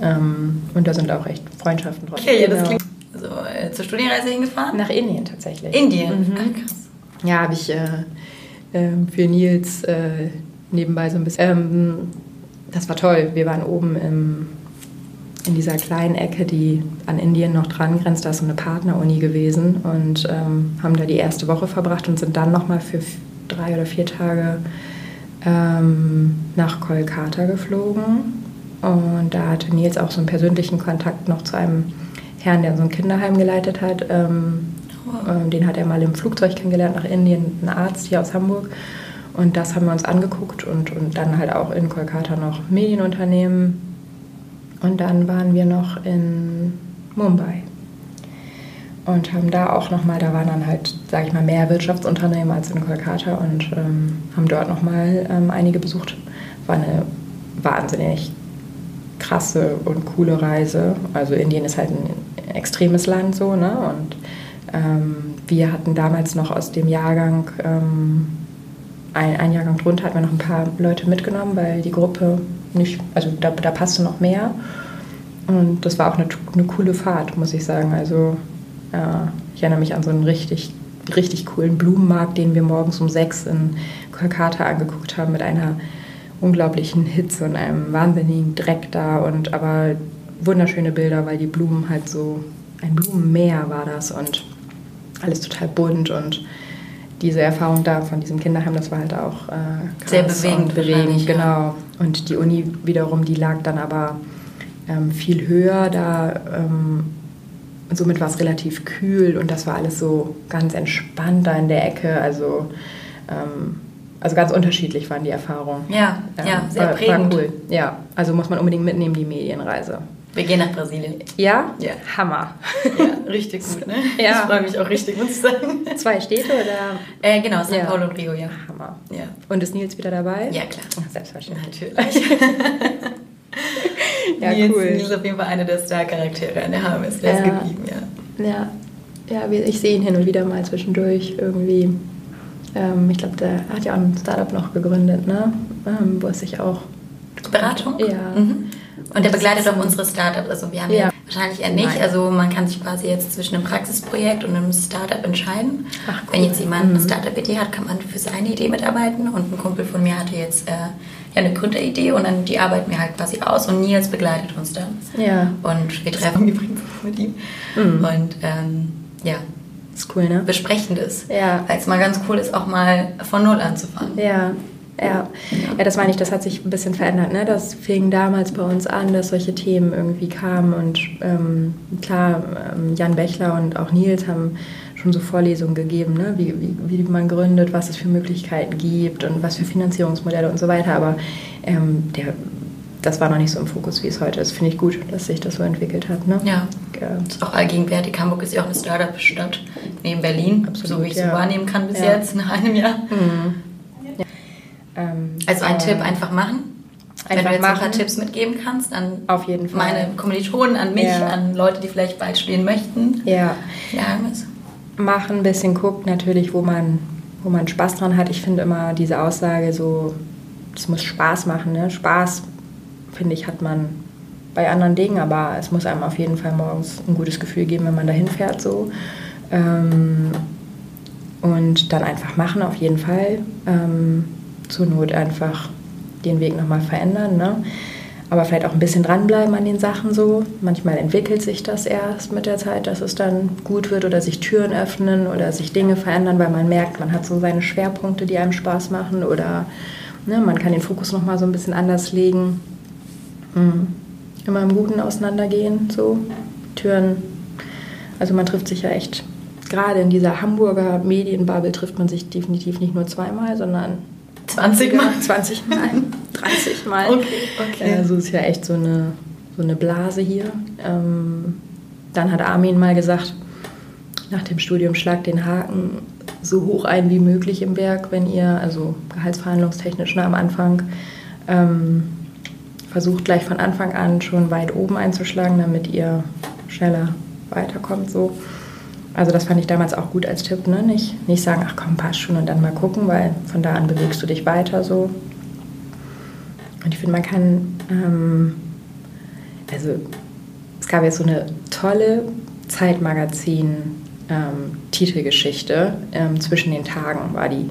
Ähm, und da sind auch echt Freundschaften drauf. Okay, genau. das klingt also äh, zur Studienreise hingefahren? Nach Indien tatsächlich. Indien? Mhm. Ach, krass. Ja, habe ich äh, äh, für Nils äh, nebenbei so ein bisschen. Ähm, das war toll. Wir waren oben im, in dieser kleinen Ecke, die an Indien noch dran grenzt. Da ist so eine Partneruni gewesen und ähm, haben da die erste Woche verbracht und sind dann nochmal für drei oder vier Tage ähm, nach Kolkata geflogen. Und da hatte Nils auch so einen persönlichen Kontakt noch zu einem Herrn, der so ein Kinderheim geleitet hat. Ähm, oh. Den hat er mal im Flugzeug kennengelernt nach Indien, ein Arzt hier aus Hamburg. Und das haben wir uns angeguckt und, und dann halt auch in Kolkata noch Medienunternehmen. Und dann waren wir noch in Mumbai und haben da auch nochmal, da waren dann halt, sage ich mal, mehr Wirtschaftsunternehmen als in Kolkata und ähm, haben dort nochmal ähm, einige besucht. war eine wahnsinnig krasse und coole Reise. Also Indien ist halt ein extremes Land so, ne? Und ähm, wir hatten damals noch aus dem Jahrgang, ähm, ein, ein, Jahrgang drunter hatten wir noch ein paar Leute mitgenommen, weil die Gruppe nicht, also da, da passte noch mehr. Und das war auch eine, eine coole Fahrt, muss ich sagen. Also äh, ich erinnere mich an so einen richtig, richtig coolen Blumenmarkt, den wir morgens um sechs in Kolkata angeguckt haben mit einer unglaublichen Hitze und einem wahnsinnigen Dreck da und aber wunderschöne Bilder, weil die Blumen halt so ein Blumenmeer war das und alles total bunt und diese Erfahrung da von diesem Kinderheim, das war halt auch äh, sehr bewegend, bewegend genau. Und die Uni wiederum, die lag dann aber ähm, viel höher, da ähm, somit war es relativ kühl und das war alles so ganz entspannt da in der Ecke. Also ähm, also ganz unterschiedlich waren die Erfahrungen. Ja, ja, ja sehr war, prägend. War cool. Ja, also muss man unbedingt mitnehmen, die Medienreise. Wir gehen nach Brasilien. Ja? Ja. Hammer. Ja, richtig gut, ne? <laughs> Ja. Ich freue mich auch richtig, muss ich sagen. Zwei Städte oder? Äh, genau, São ja. Paulo und Rio, ja. Hammer. Ja. Und ist Nils wieder dabei? Ja, klar. Selbstverständlich. Natürlich. <laughs> ja, Nils, cool. Nils ist auf jeden Fall einer der Star-Charaktere an der HMS. Der ist geblieben, ja. Ja. Ja, ich sehe ihn hin und wieder mal zwischendurch irgendwie ähm, ich glaube, der hat ja auch ein Startup noch gegründet, ne? Ähm, wo es sich auch. Beratung? Ja. Mhm. Und der begleitet auch unsere Startups. Also wir haben ja, ja wahrscheinlich eher nicht. Nein. Also man kann sich quasi jetzt zwischen einem Praxisprojekt und einem Startup entscheiden. Ach, cool. Wenn jetzt jemand Mhm. eine Startup-Idee hat, kann man für seine Idee mitarbeiten. Und ein Kumpel von mir hatte jetzt äh, ja eine Gründeridee und dann die arbeiten wir halt quasi aus und Nils begleitet uns dann. Ja. Und wir treffen <laughs> übrigens mit ihm. Mhm. Und ähm, ja, Ist cool, ne? besprechend ist. Ja. Weil es mal ganz cool ist, auch mal von Null anzufangen. Ja. Ja. ja, das meine ich, das hat sich ein bisschen verändert. Ne? Das fing damals bei uns an, dass solche Themen irgendwie kamen. Und ähm, klar, ähm, Jan Bechler und auch Nils haben schon so Vorlesungen gegeben, ne? wie, wie, wie man gründet, was es für Möglichkeiten gibt und was für Finanzierungsmodelle und so weiter. Aber ähm, der, das war noch nicht so im Fokus, wie es heute ist. Finde ich gut, dass sich das so entwickelt hat. Ne? Ja. Ja. Ist auch allgegenwärtig. Hamburg ist ja auch eine Startup-Stadt neben Berlin, Absolut, so wie ich es ja. so wahrnehmen kann bis Ja. jetzt nach einem Jahr. Ähm, Also ein äh, Tipp, einfach machen. Wenn Einfach du jetzt ein paar machen. Tipps mitgeben kannst an Auf jeden Fall. meine Kommilitonen, an mich, Ja. an Leute, die vielleicht bald studieren möchten. Ja, ist. machen, ein bisschen guckt natürlich, wo man, wo man Spaß dran hat. Ich finde immer diese Aussage so, es muss Spaß machen. Ne? Spaß, finde ich, hat man bei anderen Dingen, aber es muss einem auf jeden Fall morgens ein gutes Gefühl geben, wenn man dahin fährt. So. Ähm, und dann einfach machen, auf jeden Fall. Ähm, zur Not einfach den Weg nochmal verändern. Ne? Aber vielleicht auch ein bisschen dranbleiben an den Sachen so. Manchmal entwickelt sich das erst mit der Zeit, dass es dann gut wird oder sich Türen öffnen oder sich Dinge verändern, weil man merkt, man hat so seine Schwerpunkte, die einem Spaß machen oder ne, man kann den Fokus nochmal so ein bisschen anders legen. Mhm. Immer im Guten auseinandergehen, so. Türen. Also man trifft sich ja echt, gerade in dieser Hamburger Medienbubble trifft man sich definitiv nicht nur zweimal, sondern 20 Mal. 20 Mal, 30 Mal. Okay, okay. Also ist ja echt so eine, so eine Blase hier. Ähm, dann hat Armin mal gesagt, nach dem Studium schlagt den Haken so hoch ein wie möglich im Werk, wenn ihr, also gehaltsverhandlungstechnisch ne, am Anfang, ähm, versucht gleich von Anfang an schon weit oben einzuschlagen, damit ihr schneller weiterkommt. So. Also das fand ich damals auch gut als Tipp, ne? Nicht, nicht sagen, ach komm, passt schon und dann mal gucken, weil von da an bewegst du dich weiter so. Und ich finde, man kann, ähm, also es gab jetzt so eine tolle Zeitmagazin-Titelgeschichte. Ähm, zwischen den Tagen war die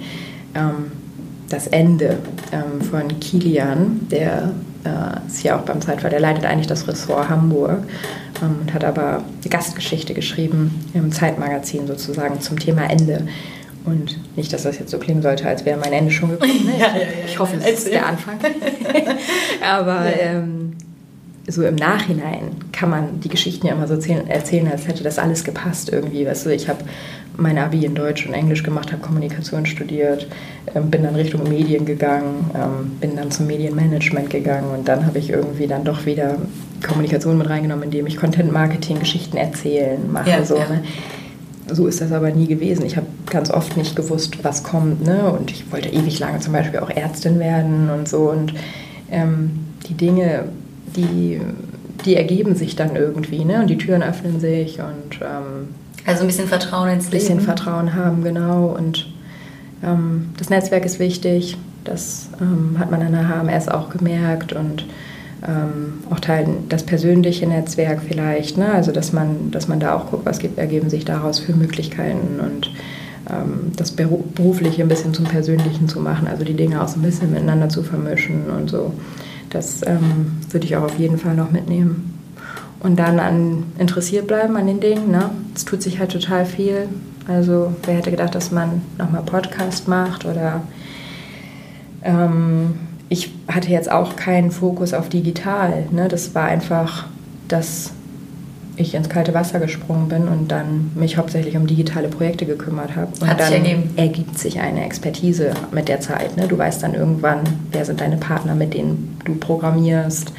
ähm, das Ende ähm, von Kilian, der äh, ist ja auch beim Zeitfall, der leitet eigentlich das Ressort Hamburg ähm, und hat aber eine Gastgeschichte geschrieben im Zeitmagazin sozusagen zum Thema Ende. Und nicht, dass das jetzt so klingen sollte, als wäre mein Ende schon gekommen. Ne? Ja, <laughs> ja, ja, ich hoffe, es ist der Anfang. <laughs> <laughs> aber ähm, so im Nachhinein kann man die Geschichten ja immer so erzählen, erzählen als hätte das alles gepasst irgendwie. Weißt du, ich habe mein Abi in Deutsch und Englisch gemacht, habe Kommunikation studiert, ähm, bin dann Richtung Medien gegangen, ähm, bin dann zum Medienmanagement gegangen und dann habe ich irgendwie dann doch wieder Kommunikation mit reingenommen, indem ich Content Marketing, Geschichten erzählen mache. Ja, so, ja. ne? so ist das aber nie gewesen. Ich habe ganz oft nicht gewusst, was kommt. Ne? Und ich wollte ewig lange zum Beispiel auch Ärztin werden und so. Und ähm, die Dinge, die, die ergeben sich dann irgendwie, ne? Und die Türen öffnen sich und ähm, also ein bisschen Vertrauen ins Leben. Ein bisschen Vertrauen haben, genau. Und ähm, das Netzwerk ist wichtig. Das ähm, hat man an der HMS auch gemerkt und ähm, auch teilen das persönliche Netzwerk vielleicht, ne? also dass man, dass man da auch guckt, was gibt, ergeben sich daraus für Möglichkeiten und ähm, das berufliche ein bisschen zum Persönlichen zu machen, also die Dinge auch so ein bisschen miteinander zu vermischen und so. Das ähm, würde ich auch auf jeden Fall noch mitnehmen. Und dann an interessiert bleiben an den Dingen. Ne? Es tut sich halt total viel. Also wer hätte gedacht, dass man nochmal Podcast macht oder ähm, ich hatte jetzt auch keinen Fokus auf digital. Ne? Das war einfach, dass ich ins kalte Wasser gesprungen bin und dann mich hauptsächlich um digitale Projekte gekümmert habe. Und Hat dann sich ergibt sich eine Expertise mit der Zeit. Ne? Du weißt dann irgendwann, wer sind deine Partner, mit denen du programmierst,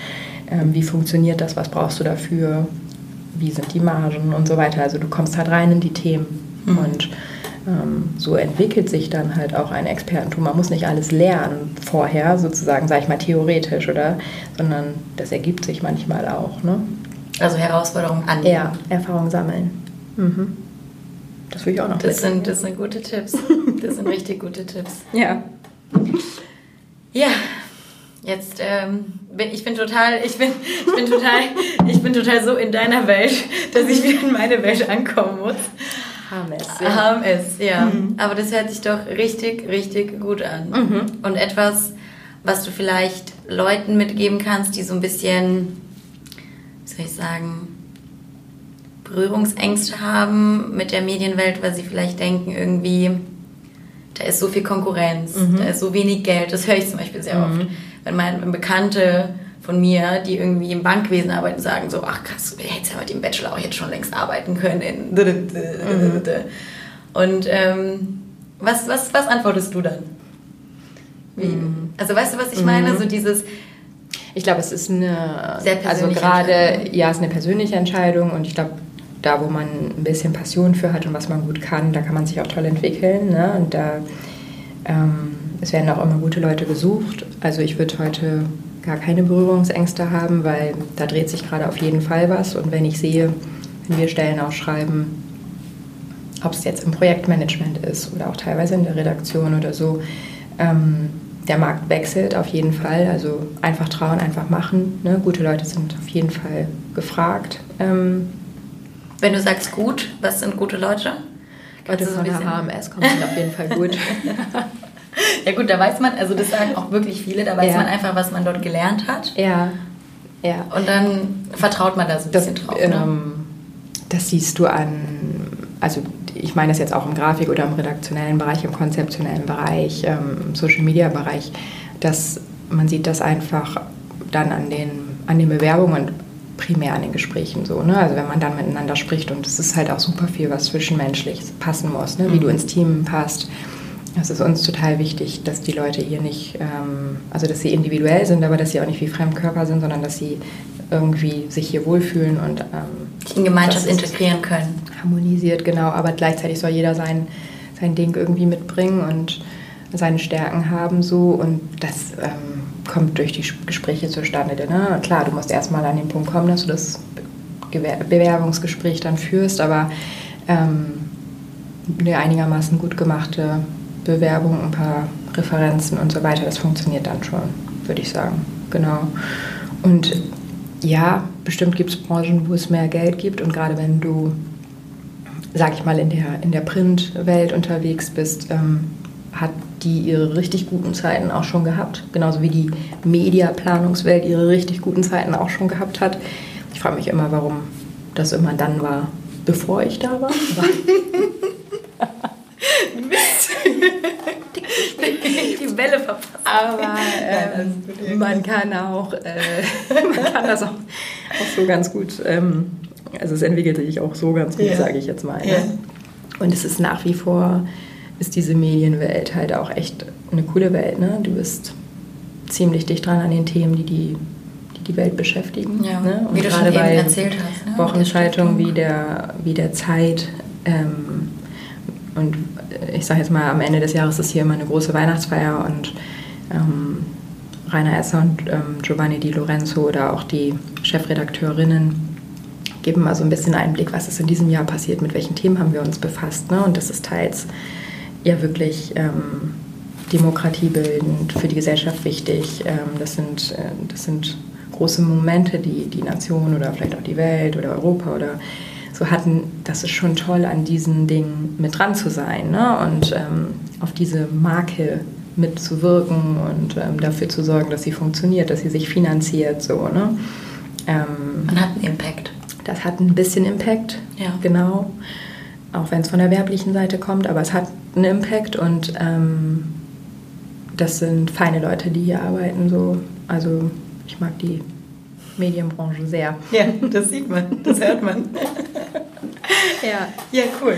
ähm, wie funktioniert das, was brauchst du dafür, wie sind die Margen und so weiter. Also du kommst halt rein in die Themen mhm. und ähm, so entwickelt sich dann halt auch ein Expertentum. Man muss nicht alles lernen vorher, sozusagen, sage ich mal, theoretisch, oder? Sondern das ergibt sich manchmal auch. Ne? Also Herausforderungen annehmen. Ja, Erfahrung sammeln. Mhm. Das will ich auch noch das sind, das sind gute Tipps. <laughs> Das sind richtig gute Tipps. Ja. Ja, jetzt ähm, bin ich bin total, ich bin, ich bin total, ich bin total so in deiner Welt, dass ich wieder in meine Welt ankommen muss. HMS. Ja. HMS, ja. Mhm. Aber das hört sich doch richtig, richtig gut an. Mhm. Und etwas, was du vielleicht Leuten mitgeben kannst, die so ein bisschen, wie soll ich sagen, Berührungsängste haben mit der Medienwelt, weil sie vielleicht denken, irgendwie, da ist so viel Konkurrenz, mhm. da ist so wenig Geld. Das höre ich zum Beispiel sehr oft. Mhm. Wenn meine Bekannte von mir, die irgendwie im Bankwesen arbeiten, sagen so, ach krass, du hättest ja mit dem Bachelor auch jetzt schon längst arbeiten können. Mhm. Und ähm, was, was, was antwortest du dann? Wie? Mhm. Also weißt du, was ich meine? Mhm. So dieses... Ich glaube, es ist eine, also gerade, ja, es ist eine persönliche Entscheidung und ich glaube, da, wo man ein bisschen Passion für hat und was man gut kann, da kann man sich auch toll entwickeln. Ne? Und da, ähm, es werden auch immer gute Leute gesucht. Also ich würde heute gar keine Berührungsängste haben, weil da dreht sich gerade auf jeden Fall was. Und wenn ich sehe, wenn wir Stellen ausschreiben, ob es jetzt im Projektmanagement ist oder auch teilweise in der Redaktion oder so, ähm, der Markt wechselt auf jeden Fall. Also einfach trauen, einfach machen. Ne? Gute Leute sind auf jeden Fall gefragt. Ähm, wenn du sagst gut, was sind gute Leute? Leute von der HMS kommen auf jeden Fall gut. <laughs> ja gut, da weiß man, also das sagen auch wirklich viele, da weiß ja. man einfach, was man dort gelernt hat. Ja. ja. Und dann vertraut man da so ein das, bisschen drauf. Ne? Ähm, das siehst du an, also ich meine das jetzt auch im Grafik- oder im redaktionellen Bereich, im konzeptionellen Bereich, ähm, im Social-Media-Bereich, dass man sieht das einfach dann an den, an den Bewerbungen primär an den Gesprächen so. Ne? Also wenn man dann miteinander spricht und es ist halt auch super viel, was zwischenmenschlich passen muss, ne? wie mhm. du ins Team passt, es ist uns total wichtig, dass die Leute hier nicht, ähm, also dass sie individuell sind, aber dass sie auch nicht wie Fremdkörper sind, sondern dass sie irgendwie sich hier wohlfühlen und ähm, in Gemeinschaft integrieren können. Harmonisiert, genau, aber gleichzeitig soll jeder sein, sein Ding irgendwie mitbringen und seine Stärken haben so und das ähm, kommt durch die Gespräche zustande. Ne? Klar, du musst erstmal an den Punkt kommen, dass du das Bewerbungsgespräch dann führst, aber ähm, eine einigermaßen gut gemachte Bewerbung, ein paar Referenzen und so weiter. Das funktioniert dann schon, würde ich sagen. Genau. Und ja, bestimmt gibt es Branchen, wo es mehr Geld gibt. Und gerade wenn du, sag ich mal, in der, in der Printwelt unterwegs bist, ähm, hat die ihre richtig guten Zeiten auch schon gehabt. Genauso wie die Mediaplanungswelt ihre richtig guten Zeiten auch schon gehabt hat. Ich frage mich immer, warum das immer dann war, bevor ich da war. die Welle verpasst. Aber äh, man kann auch, äh, <laughs> man kann das auch, auch so ganz gut, ähm, also es entwickelt sich auch so ganz gut, ja. sage ich jetzt mal. Ne? Ja. Und es ist nach wie vor, ist diese Medienwelt halt auch echt eine coole Welt. Ne? Du bist ziemlich dicht dran an den Themen, die die, die, die Welt beschäftigen. Ja. Ne? Und wie du gerade schon bei erzählt hast. Ne? Wochenschaltung wie der, wie der Zeit ähm, und ich sage jetzt mal, am Ende des Jahres ist hier immer eine große Weihnachtsfeier und ähm, Rainer Esser und ähm, Giovanni Di Lorenzo oder auch die Chefredakteurinnen geben mal so ein bisschen Einblick, was ist in diesem Jahr passiert, mit welchen Themen haben wir uns befasst. Ne? Und das ist teils ja wirklich ähm, demokratiebildend, für die Gesellschaft wichtig. Ähm, das, sind, äh, das sind große Momente, die die Nation oder vielleicht auch die Welt oder Europa oder so hatten. Das ist schon toll, an diesen Dingen mit dran zu sein ne? und ähm, auf diese Marke mitzuwirken und ähm, dafür zu sorgen, dass sie funktioniert, dass sie sich finanziert. So, ne? Ähm, Man hat einen Impact. Das hat ein bisschen Impact, ja. genau. Auch wenn es von der werblichen Seite kommt, aber es hat einen Impact und ähm, das sind feine Leute, die hier arbeiten. So. Also ich mag die Medienbranche sehr. Ja, das sieht man, das hört man. <laughs> ja. Ja, cool.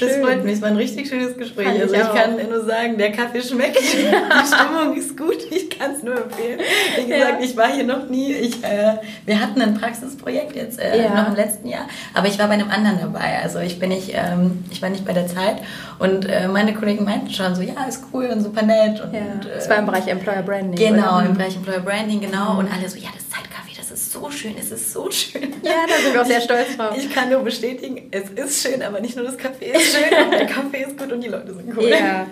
Das freut mich, es war ein richtig schönes Gespräch. Kann also ich, ich kann nur sagen, der Kaffee schmeckt, <laughs> die Stimmung ist gut, ich kann es nur empfehlen. Wie gesagt, ja. ich war hier noch nie. Ich, äh, wir hatten ein Praxisprojekt jetzt äh, ja. noch im letzten Jahr, aber ich war bei einem anderen dabei. Also ich bin nicht, ähm, ich war nicht bei der Zeit und äh, meine Kollegen meinten schon so, ja, ist cool und super nett. Und, ja. Das war im Bereich Employer Branding. Genau, oder? im Bereich Employer Branding, genau. Mhm. Und alle so, ja, das ist so schön, es ist so schön. Ja, da sind wir auch sehr stolz drauf. Ich kann nur bestätigen, es ist schön, aber nicht nur das Kaffee ist schön, der Kaffee ist gut und die Leute sind cool. Ja,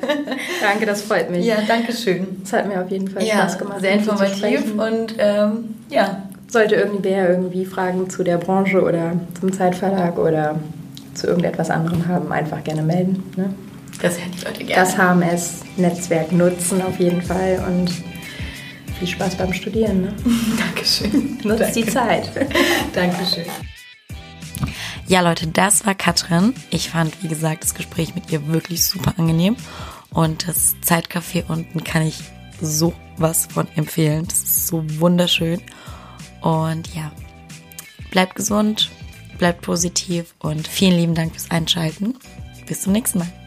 danke, das freut mich. Ja, danke schön. Es hat mir auf jeden Fall ja, Spaß gemacht. Sehr informativ und ähm, ja. Sollte irgendwer irgendwie Fragen zu der Branche oder zum Zeitverlag oder zu irgendetwas anderem haben, einfach gerne melden. Ne? Das hätten die Leute gerne. Das HMS-Netzwerk nutzen auf jeden Fall und viel Spaß beim Studieren. Ne? <laughs> Dankeschön. Nutzt Danke. die Zeit. <laughs> Dankeschön. Ja, Leute, das war Katrin. Ich fand, wie gesagt, das Gespräch mit ihr wirklich super angenehm. Und das Zeitcafé unten kann ich so was von empfehlen. Das ist so wunderschön. Und ja, bleibt gesund, bleibt positiv und vielen lieben Dank fürs Einschalten. Bis zum nächsten Mal.